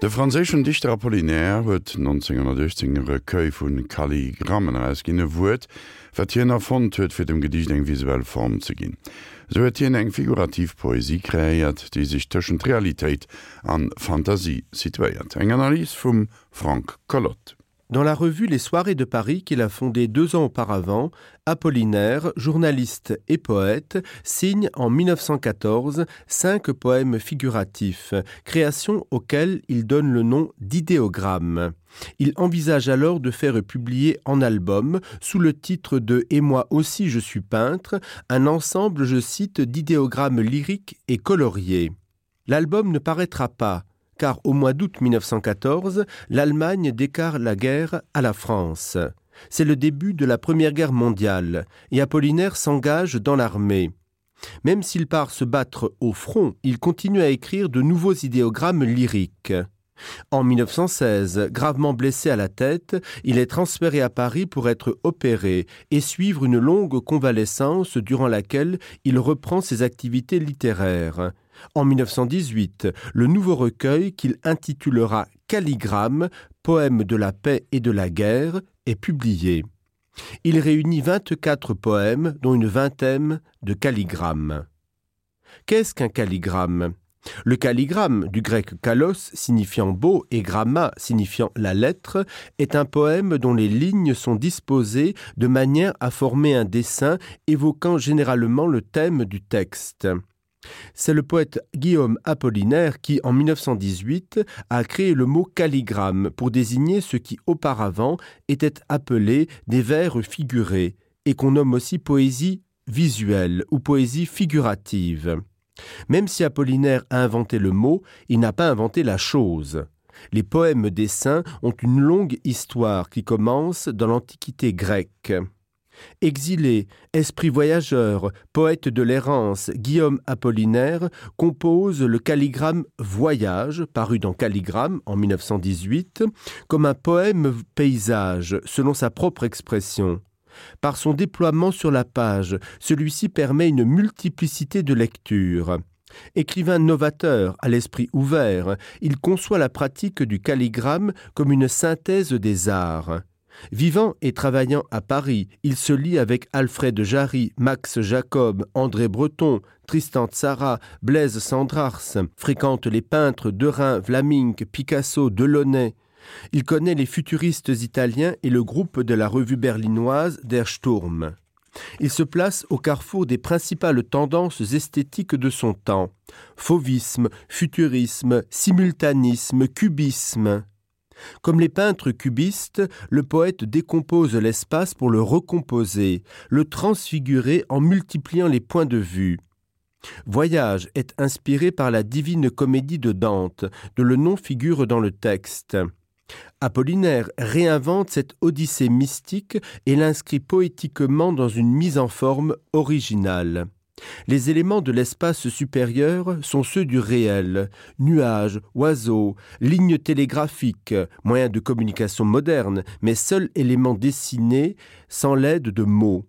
De franzéschen Dichter Apollinär huet 1916ere vun Kalligrammen als ginne Wut, vertiener von huet fir dem Gedicht eng visuell Form ze ginn. So huet hien eng figurativ Poesie kreiert, die sich tëschen Realität an Fantasie situéiert. Eg Analys vum Frank Collot. Dans la revue Les Soirées de Paris qu'il a fondée deux ans auparavant, Apollinaire, journaliste et poète, signe en 1914 cinq poèmes figuratifs, créations auxquelles il donne le nom d'idéogramme. Il envisage alors de faire publier en album, sous le titre de Et moi aussi je suis peintre, un ensemble, je cite, d'idéogrammes lyriques et coloriés. L'album ne paraîtra pas, car au mois d'août 1914, l'Allemagne déclare la guerre à la France. C'est le début de la Première Guerre mondiale, et Apollinaire s'engage dans l'armée. Même s'il part se battre au front, il continue à écrire de nouveaux idéogrammes lyriques. En 1916, gravement blessé à la tête, il est transféré à Paris pour être opéré et suivre une longue convalescence durant laquelle il reprend ses activités littéraires. En 1918, le nouveau recueil qu'il intitulera Calligramme, poème de la paix et de la guerre, est publié. Il réunit 24 poèmes, dont une vingtaine de calligrammes. Qu'est-ce qu'un calligramme? Le calligramme, du grec kalos signifiant beau et gramma signifiant la lettre, est un poème dont les lignes sont disposées de manière à former un dessin évoquant généralement le thème du texte. C'est le poète Guillaume Apollinaire qui, en 1918, a créé le mot calligramme pour désigner ce qui auparavant était appelé des vers figurés et qu'on nomme aussi poésie visuelle ou poésie figurative. Même si Apollinaire a inventé le mot, il n'a pas inventé la chose. Les poèmes des saints ont une longue histoire qui commence dans l'Antiquité grecque. Exilé, esprit voyageur, poète de l'errance, Guillaume Apollinaire compose le calligramme Voyage, paru dans Calligramme en 1918, comme un poème paysage, selon sa propre expression. Par son déploiement sur la page, celui-ci permet une multiplicité de lectures. Écrivain novateur, à l'esprit ouvert, il conçoit la pratique du calligramme comme une synthèse des arts. Vivant et travaillant à Paris, il se lie avec Alfred Jarry, Max Jacob, André Breton, Tristan Tzara, Blaise Sandrars, fréquente les peintres Derain, Vlaming, Picasso, Delaunay. Il connaît les futuristes italiens et le groupe de la revue berlinoise Der Sturm. Il se place au carrefour des principales tendances esthétiques de son temps fauvisme, futurisme, simultanisme, cubisme. Comme les peintres cubistes, le poète décompose l'espace pour le recomposer, le transfigurer en multipliant les points de vue. Voyage est inspiré par la divine comédie de Dante, de le nom figure dans le texte. Apollinaire réinvente cette odyssée mystique et l'inscrit poétiquement dans une mise en forme originale. Les éléments de l'espace supérieur sont ceux du réel nuages, oiseaux, lignes télégraphiques, moyens de communication moderne, mais seuls éléments dessinés sans l'aide de mots.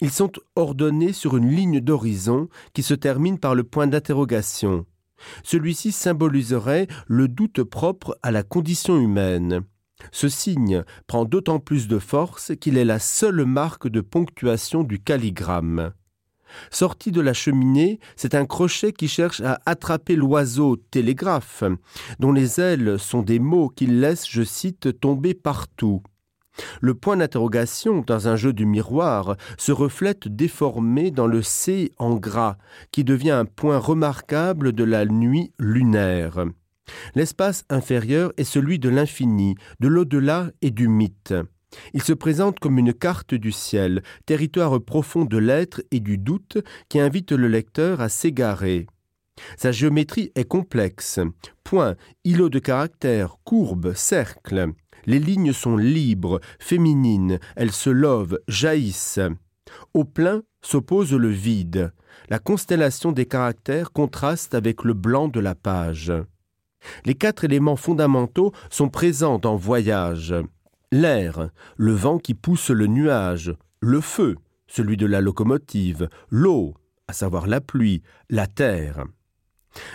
Ils sont ordonnés sur une ligne d'horizon qui se termine par le point d'interrogation. Celui-ci symboliserait le doute propre à la condition humaine. Ce signe prend d'autant plus de force qu'il est la seule marque de ponctuation du calligramme. Sorti de la cheminée, c'est un crochet qui cherche à attraper l'oiseau télégraphe, dont les ailes sont des mots qu'il laisse, je cite, tomber partout. Le point d'interrogation dans un jeu du miroir se reflète déformé dans le C en gras, qui devient un point remarquable de la nuit lunaire. L'espace inférieur est celui de l'infini, de l'au-delà et du mythe. Il se présente comme une carte du ciel, territoire profond de l'être et du doute qui invite le lecteur à s'égarer. Sa géométrie est complexe. Point, îlot de caractère, courbe, cercle. Les lignes sont libres, féminines, elles se lovent, jaillissent. Au plein s'oppose le vide. La constellation des caractères contraste avec le blanc de la page. Les quatre éléments fondamentaux sont présents dans Voyage l'air, le vent qui pousse le nuage, le feu, celui de la locomotive, l'eau, à savoir la pluie, la terre.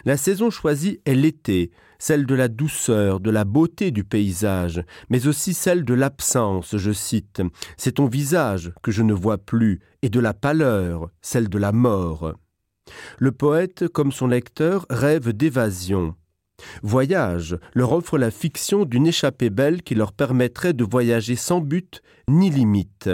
La saison choisie est l'été, celle de la douceur, de la beauté du paysage, mais aussi celle de l'absence, je cite. C'est ton visage que je ne vois plus, et de la pâleur, celle de la mort. Le poète, comme son lecteur, rêve d'évasion. Voyage leur offre la fiction d'une échappée belle qui leur permettrait de voyager sans but ni limite.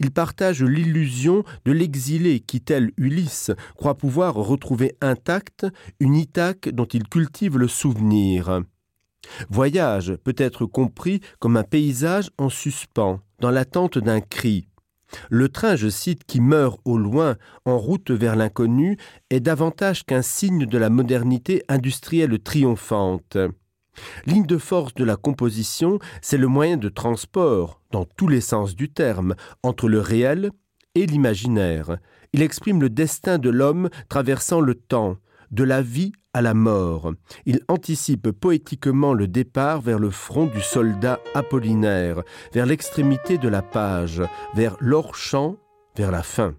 Ils partagent l'illusion de l'exilé qui, tel Ulysse, croit pouvoir retrouver intacte une Ithaque dont il cultive le souvenir. Voyage peut être compris comme un paysage en suspens, dans l'attente d'un cri. Le train, je cite, qui meurt au loin en route vers l'inconnu est davantage qu'un signe de la modernité industrielle triomphante. Ligne de force de la composition, c'est le moyen de transport, dans tous les sens du terme, entre le réel et l'imaginaire. Il exprime le destin de l'homme traversant le temps, de la vie à la mort. Il anticipe poétiquement le départ vers le front du soldat apollinaire, vers l'extrémité de la page, vers l'or champ, vers la fin.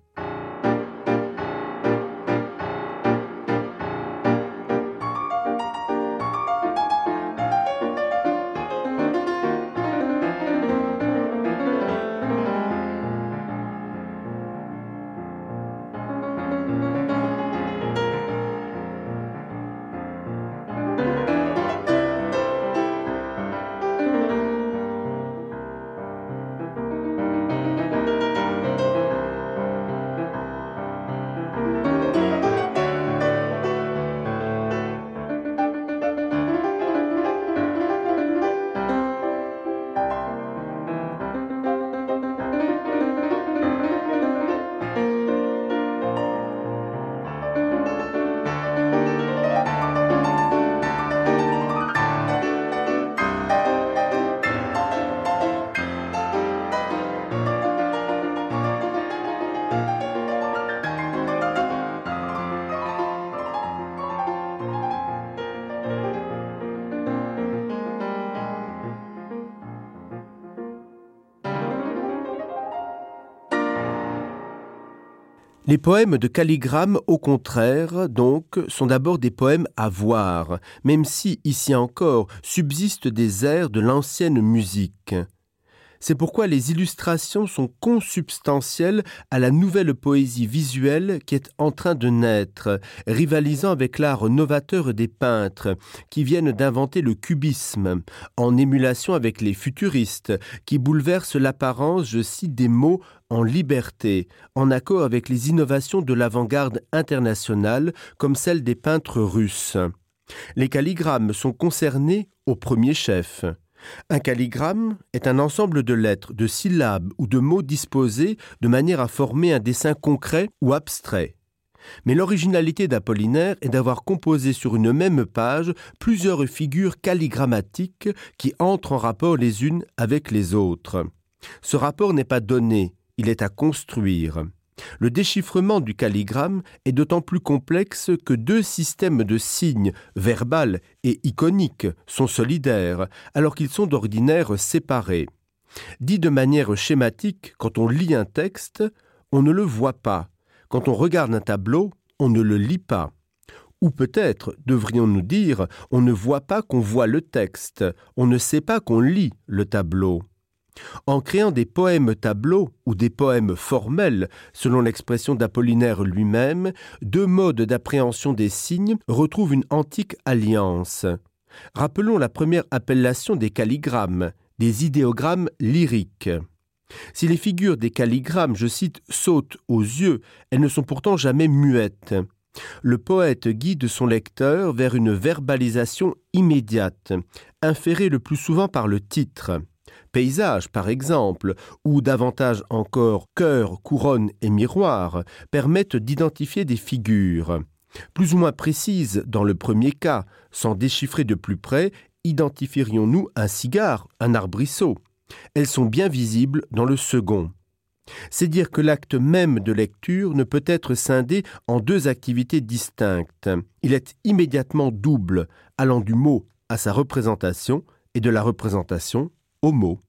Les poèmes de calligramme, au contraire, donc, sont d'abord des poèmes à voir, même si, ici encore, subsistent des airs de l'ancienne musique. C'est pourquoi les illustrations sont consubstantielles à la nouvelle poésie visuelle qui est en train de naître, rivalisant avec l'art novateur des peintres, qui viennent d'inventer le cubisme, en émulation avec les futuristes, qui bouleversent l'apparence, je cite, des mots en liberté, en accord avec les innovations de l'avant-garde internationale, comme celle des peintres russes. Les calligrammes sont concernés au premier chef. Un calligramme est un ensemble de lettres, de syllabes ou de mots disposés de manière à former un dessin concret ou abstrait. Mais l'originalité d'Apollinaire est d'avoir composé sur une même page plusieurs figures calligrammatiques qui entrent en rapport les unes avec les autres. Ce rapport n'est pas donné, il est à construire. Le déchiffrement du calligramme est d'autant plus complexe que deux systèmes de signes, verbal et iconique, sont solidaires, alors qu'ils sont d'ordinaire séparés. Dit de manière schématique, quand on lit un texte, on ne le voit pas. Quand on regarde un tableau, on ne le lit pas. Ou peut-être, devrions-nous dire, on ne voit pas qu'on voit le texte, on ne sait pas qu'on lit le tableau. En créant des poèmes tableaux ou des poèmes formels, selon l'expression d'Apollinaire lui-même, deux modes d'appréhension des signes retrouvent une antique alliance. Rappelons la première appellation des calligrammes, des idéogrammes lyriques. Si les figures des calligrammes, je cite, sautent aux yeux, elles ne sont pourtant jamais muettes. Le poète guide son lecteur vers une verbalisation immédiate, inférée le plus souvent par le titre paysage par exemple, ou davantage encore cœur, couronne et miroir, permettent d'identifier des figures. Plus ou moins précises dans le premier cas, sans déchiffrer de plus près, identifierions-nous un cigare, un arbrisseau. Elles sont bien visibles dans le second. C'est dire que l'acte même de lecture ne peut être scindé en deux activités distinctes. Il est immédiatement double, allant du mot à sa représentation et de la représentation Homo.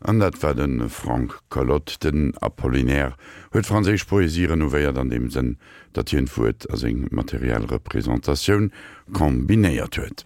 Andert war den Frank Collot den Apollinär huet Fraseich poesieren ouéiert an dem sinn, dat hien fuet as eng materiell Repräsentatiun kombinéiert huet.